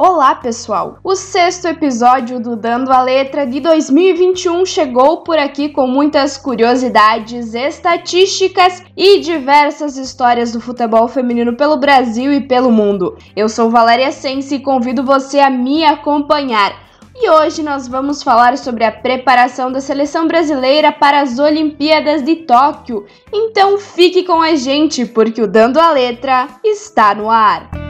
Olá, pessoal! O sexto episódio do Dando a Letra de 2021 chegou por aqui com muitas curiosidades, estatísticas e diversas histórias do futebol feminino pelo Brasil e pelo mundo. Eu sou Valéria Sense e convido você a me acompanhar. E hoje nós vamos falar sobre a preparação da seleção brasileira para as Olimpíadas de Tóquio. Então fique com a gente, porque o Dando a Letra está no ar.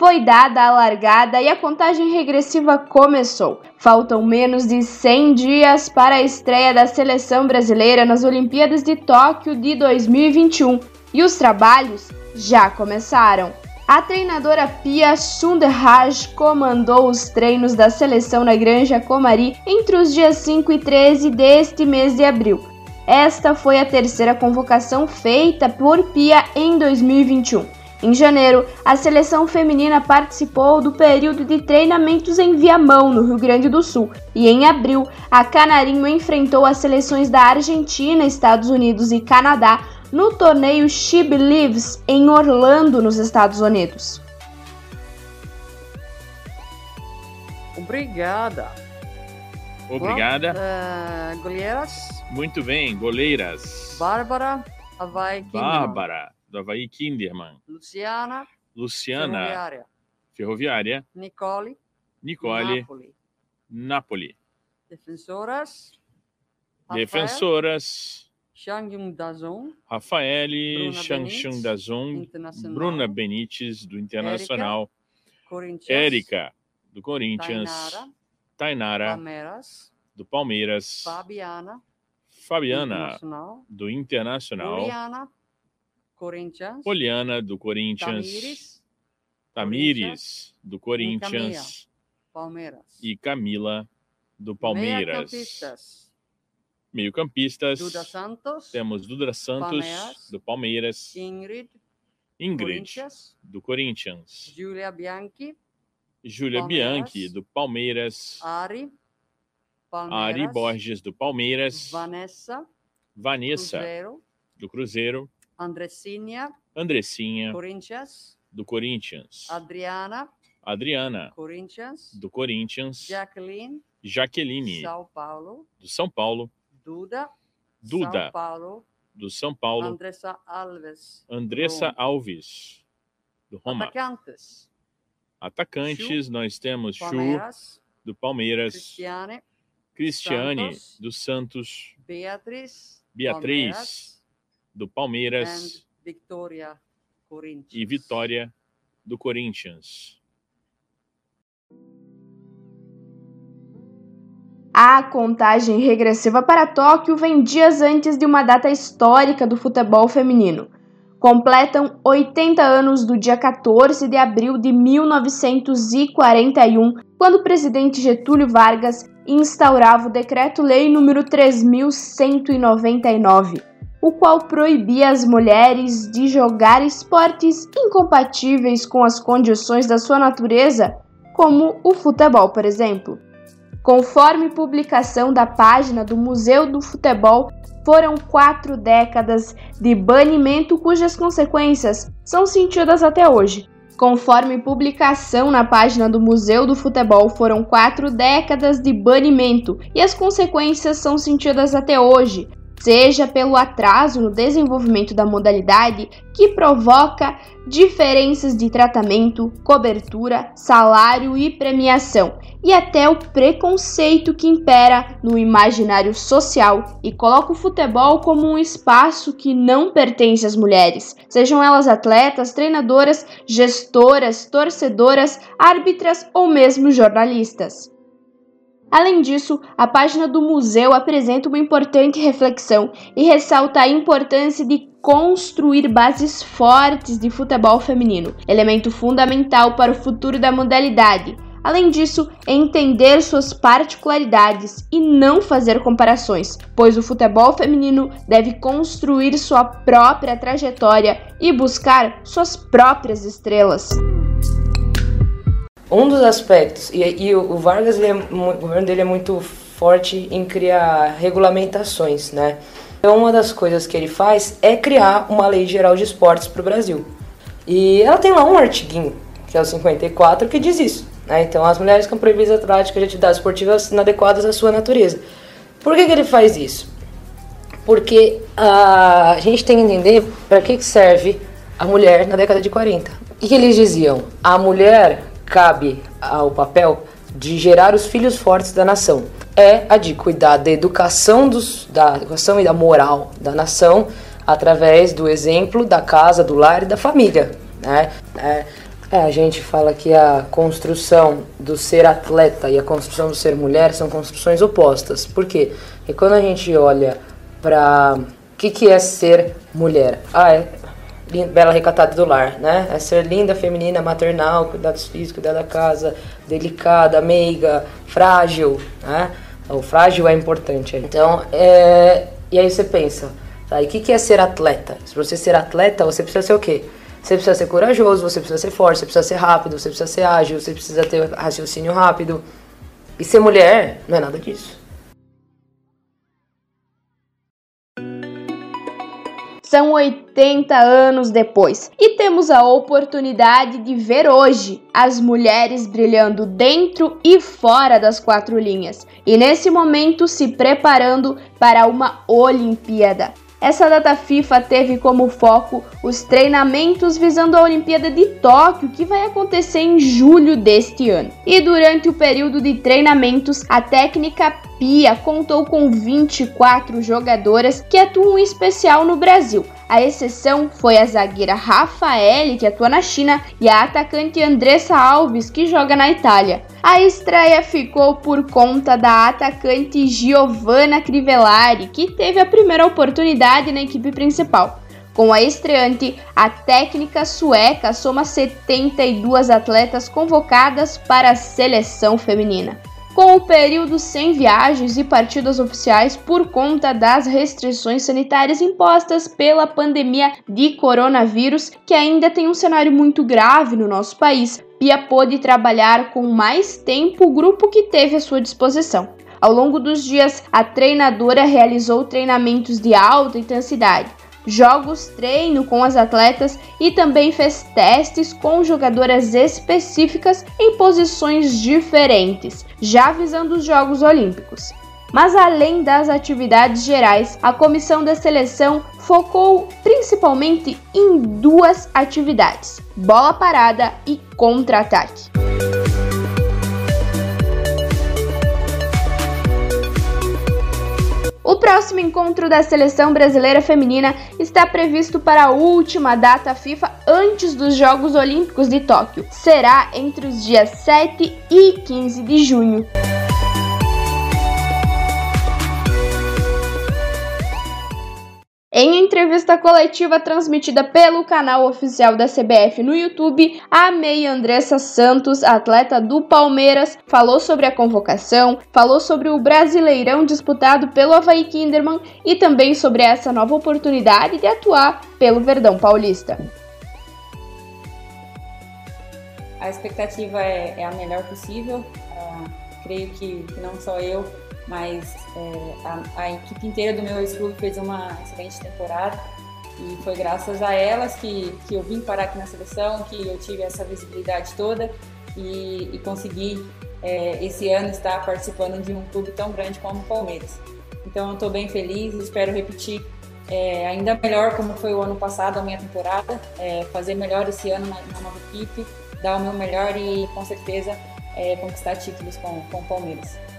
Foi dada a largada e a contagem regressiva começou. Faltam menos de 100 dias para a estreia da seleção brasileira nas Olimpíadas de Tóquio de 2021 e os trabalhos já começaram. A treinadora Pia Sunderhaj comandou os treinos da seleção na Granja Comari entre os dias 5 e 13 deste mês de abril. Esta foi a terceira convocação feita por Pia em 2021. Em janeiro, a seleção feminina participou do período de treinamentos em Viamão, no Rio Grande do Sul, e em abril, a Canarinho enfrentou as seleções da Argentina, Estados Unidos e Canadá no torneio She Believes em Orlando, nos Estados Unidos. Obrigada. Obrigada. Uh, goleiras. Muito bem, goleiras. Bárbara, Havaí Bárbara do Havaí Kinderman. Luciana. Luciana. Ferroviária. Ferroviária. Nicole. Nicole. Napoli. Napoli. Defensoras. Defensoras. Changyung Dazon. Rafael Changyung Dazon. Bruna Benites, do Internacional. Érica, do Corinthians. Tainara. Tainara Palmeiras. do Palmeiras. Fabiana. Fabiana, do Internacional. Juliana. Corinthians. Poliana, do Corinthians. Tamires. Tamires, do Corinthians. Camila, Palmeiras. E Camila, do Palmeiras. Meia-campistas. Meio-campistas. Duda Santos. Temos Duda Santos, Palmeiras. do Palmeiras. Ingrid. Ingrid, Corinthians. do Corinthians. Julia Bianchi. Júlia. Bianchi, do Palmeiras. Ari. Palmeiras. Ari Borges, do Palmeiras. Vanessa. Vanessa, Cruzeiro. do Cruzeiro. Andressinha. Andressinha, Corinthians. do Corinthians. Adriana. Adriana, Corinthians. do Corinthians. Jacqueline. Jaqueline, São Paulo. do São Paulo. Duda. Duda. São Paulo. Do São Paulo. Andressa Alves. Andressa Roma. Alves, do Roma. Atacantes. Atacantes, nós temos Chu, do Palmeiras. Cristiane. Cristiane, Santos. do Santos. Beatriz. Beatriz, Palmeiras, do Palmeiras. Victoria. E Vitória, do Corinthians. A contagem regressiva para Tóquio vem dias antes de uma data histórica do futebol feminino. Completam 80 anos do dia 14 de abril de 1941, quando o presidente Getúlio Vargas instaurava o Decreto-Lei número 3199, o qual proibia as mulheres de jogar esportes incompatíveis com as condições da sua natureza, como o futebol, por exemplo. Conforme publicação da página do Museu do Futebol, foram quatro décadas de banimento cujas consequências são sentidas até hoje. Conforme publicação na página do Museu do Futebol, foram quatro décadas de banimento e as consequências são sentidas até hoje, seja pelo atraso no desenvolvimento da modalidade, que provoca diferenças de tratamento, cobertura, salário e premiação, e até o preconceito que impera no imaginário social e coloca o futebol como um espaço que não pertence às mulheres, sejam elas atletas, treinadoras, gestoras, torcedoras, árbitras ou mesmo jornalistas. Além disso, a página do museu apresenta uma importante reflexão e ressalta a importância de construir bases fortes de futebol feminino, elemento fundamental para o futuro da modalidade. Além disso, entender suas particularidades e não fazer comparações, pois o futebol feminino deve construir sua própria trajetória e buscar suas próprias estrelas. Um dos aspectos, e, e o Vargas, é, o governo dele é muito forte em criar regulamentações, né? Então, uma das coisas que ele faz é criar uma lei geral de esportes para o Brasil. E ela tem lá um artiguinho, que é o 54, que diz isso. Né? Então, as mulheres ficam proibidas a prática de atividades esportivas inadequadas à sua natureza. Por que, que ele faz isso? Porque a gente tem que entender para que, que serve a mulher na década de 40. O que eles diziam? A mulher cabe ao papel de gerar os filhos fortes da nação. É a de cuidar da educação, dos, da educação e da moral da nação através do exemplo da casa, do lar e da família. Né? É, é, a gente fala que a construção do ser atleta e a construção do ser mulher são construções opostas. Por quê? Porque quando a gente olha para o que, que é ser mulher? Ah, é bela recatada do lar, né? É ser linda, feminina, maternal, cuidados físicos, cuidar da casa, delicada, meiga, frágil, né? O frágil é importante. Então, é... e aí você pensa, tá? E o que, que é ser atleta? Se você ser atleta, você precisa ser o quê? Você precisa ser corajoso, você precisa ser forte, você precisa ser rápido, você precisa ser ágil, você precisa ter raciocínio rápido. E ser mulher não é nada disso. São 80 anos depois e temos a oportunidade de ver hoje as mulheres brilhando dentro e fora das quatro linhas e nesse momento se preparando para uma Olimpíada. Essa data FIFA teve como foco os treinamentos visando a Olimpíada de Tóquio, que vai acontecer em julho deste ano. E durante o período de treinamentos, a técnica Pia contou com 24 jogadoras que atuam em especial no Brasil. A exceção foi a zagueira Rafaele, que atua na China, e a atacante Andressa Alves, que joga na Itália. A estreia ficou por conta da atacante Giovanna Crivellari, que teve a primeira oportunidade na equipe principal. Com a estreante, a técnica sueca soma 72 atletas convocadas para a seleção feminina com o período sem viagens e partidas oficiais por conta das restrições sanitárias impostas pela pandemia de coronavírus, que ainda tem um cenário muito grave no nosso país. Pia pôde trabalhar com mais tempo o grupo que teve à sua disposição. Ao longo dos dias, a treinadora realizou treinamentos de alta intensidade, jogos treino com as atletas e também fez testes com jogadoras específicas em posições diferentes, já visando os Jogos Olímpicos. Mas além das atividades gerais, a comissão da seleção focou principalmente em duas atividades: bola parada e contra-ataque. Próximo encontro da seleção brasileira feminina está previsto para a última data FIFA antes dos Jogos Olímpicos de Tóquio. Será entre os dias 7 e 15 de junho. Em entrevista coletiva transmitida pelo canal oficial da CBF no YouTube, a meia Andressa Santos, atleta do Palmeiras, falou sobre a convocação, falou sobre o Brasileirão disputado pelo Havaí Kinderman e também sobre essa nova oportunidade de atuar pelo Verdão Paulista. A expectativa é, é a melhor possível. Uh, creio que não só eu, mas é, a, a, equipe inteira do meu ex-clube fez uma excelente temporada e foi graças a elas que, que eu vim parar aqui na seleção, que eu tive essa visibilidade toda e, e consegui é, esse ano estar participando de um clube tão grande como o Palmeiras. Então eu estou bem feliz, espero repetir é, ainda melhor como foi o ano passado a minha temporada, é, fazer melhor esse ano na, na, nova equipe, dar o meu melhor e com certeza é, conquistar títulos com, com o Palmeiras.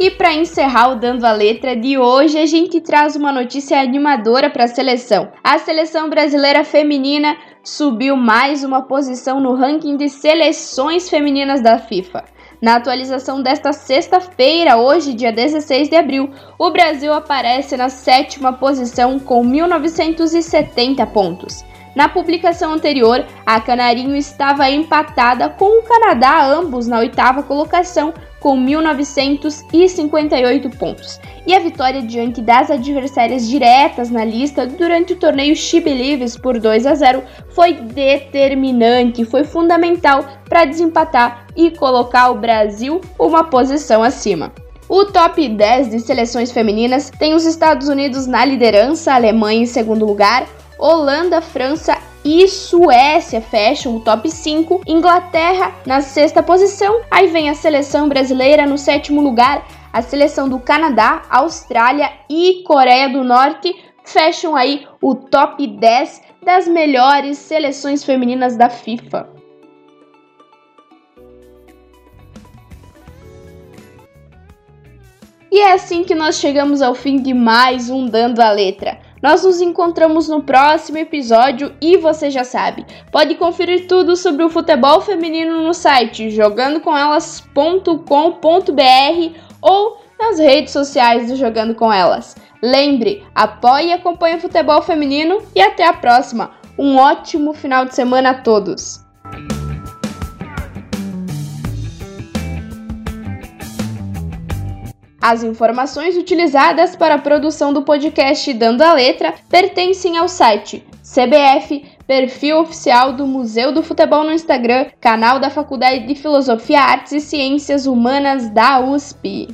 E para encerrar o Dando a Letra de hoje, a gente traz uma notícia animadora para a seleção. A seleção brasileira feminina subiu mais uma posição no ranking de seleções femininas da FIFA. Na atualização desta sexta-feira, hoje, dia 16 de abril, o Brasil aparece na sétima posição com 1.970 pontos. Na publicação anterior, a Canarinho estava empatada com o Canadá, ambos na oitava colocação, com 1.958 pontos. E a vitória diante das adversárias diretas na lista durante o torneio She Believes por 2 a 0 foi determinante, foi fundamental para desempatar e colocar o Brasil uma posição acima. O top 10 de seleções femininas tem os Estados Unidos na liderança, Alemanha em segundo lugar, Holanda, França e Suécia fecham o top 5, Inglaterra na sexta posição, aí vem a seleção brasileira no sétimo lugar, a seleção do Canadá, Austrália e Coreia do Norte fecham aí o top 10 das melhores seleções femininas da FIFA. E é assim que nós chegamos ao fim de mais um Dando a Letra. Nós nos encontramos no próximo episódio e você já sabe, pode conferir tudo sobre o futebol feminino no site jogandocomelas.com.br ou nas redes sociais do Jogando com Elas. Lembre, apoie e acompanhe o futebol feminino e até a próxima. Um ótimo final de semana a todos! As informações utilizadas para a produção do podcast Dando a Letra pertencem ao site CBF, perfil oficial do Museu do Futebol no Instagram, canal da Faculdade de Filosofia, Artes e Ciências Humanas da USP.